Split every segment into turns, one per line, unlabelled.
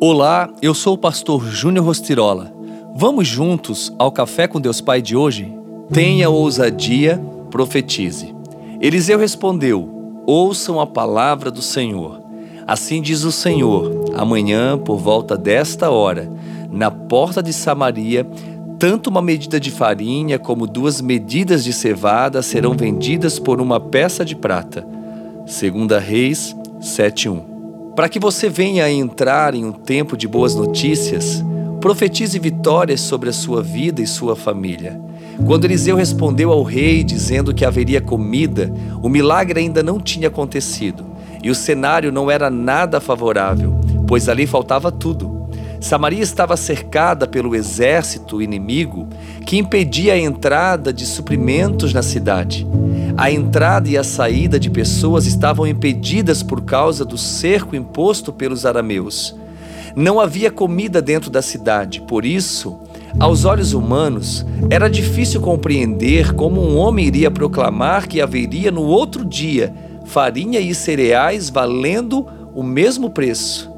Olá, eu sou o pastor Júnior Rostirola. Vamos juntos ao Café com Deus Pai de hoje? Tenha ousadia, profetize. Eliseu respondeu: Ouçam a palavra do Senhor. Assim diz o Senhor: amanhã, por volta desta hora, na porta de Samaria, tanto uma medida de farinha como duas medidas de cevada serão vendidas por uma peça de prata. Segunda Reis 7:1 para que você venha a entrar em um tempo de boas notícias, profetize vitórias sobre a sua vida e sua família. Quando Eliseu respondeu ao rei dizendo que haveria comida, o milagre ainda não tinha acontecido e o cenário não era nada favorável, pois ali faltava tudo. Samaria estava cercada pelo exército inimigo que impedia a entrada de suprimentos na cidade. A entrada e a saída de pessoas estavam impedidas por causa do cerco imposto pelos arameus. Não havia comida dentro da cidade, por isso, aos olhos humanos, era difícil compreender como um homem iria proclamar que haveria no outro dia farinha e cereais valendo o mesmo preço.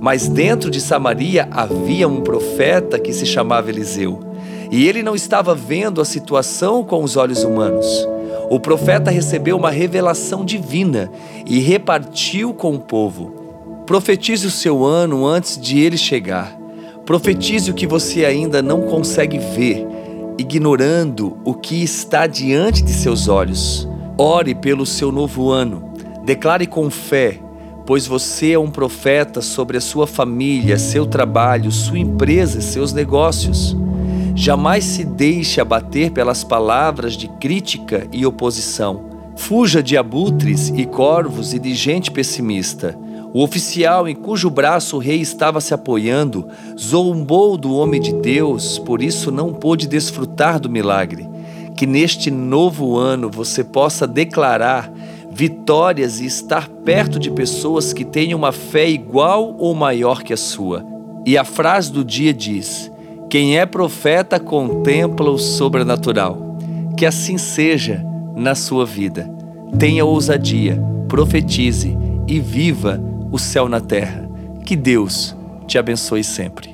Mas dentro de Samaria havia um profeta que se chamava Eliseu, e ele não estava vendo a situação com os olhos humanos. O profeta recebeu uma revelação divina e repartiu com o povo. Profetize o seu ano antes de ele chegar. Profetize o que você ainda não consegue ver, ignorando o que está diante de seus olhos. Ore pelo seu novo ano. Declare com fé, pois você é um profeta sobre a sua família, seu trabalho, sua empresa, seus negócios. Jamais se deixe abater pelas palavras de crítica e oposição. Fuja de abutres e corvos e de gente pessimista. O oficial em cujo braço o rei estava se apoiando zombou do homem de Deus, por isso não pôde desfrutar do milagre. Que neste novo ano você possa declarar vitórias e estar perto de pessoas que tenham uma fé igual ou maior que a sua. E a frase do dia diz: quem é profeta contempla o sobrenatural. Que assim seja na sua vida. Tenha ousadia, profetize e viva o céu na terra. Que Deus te abençoe sempre.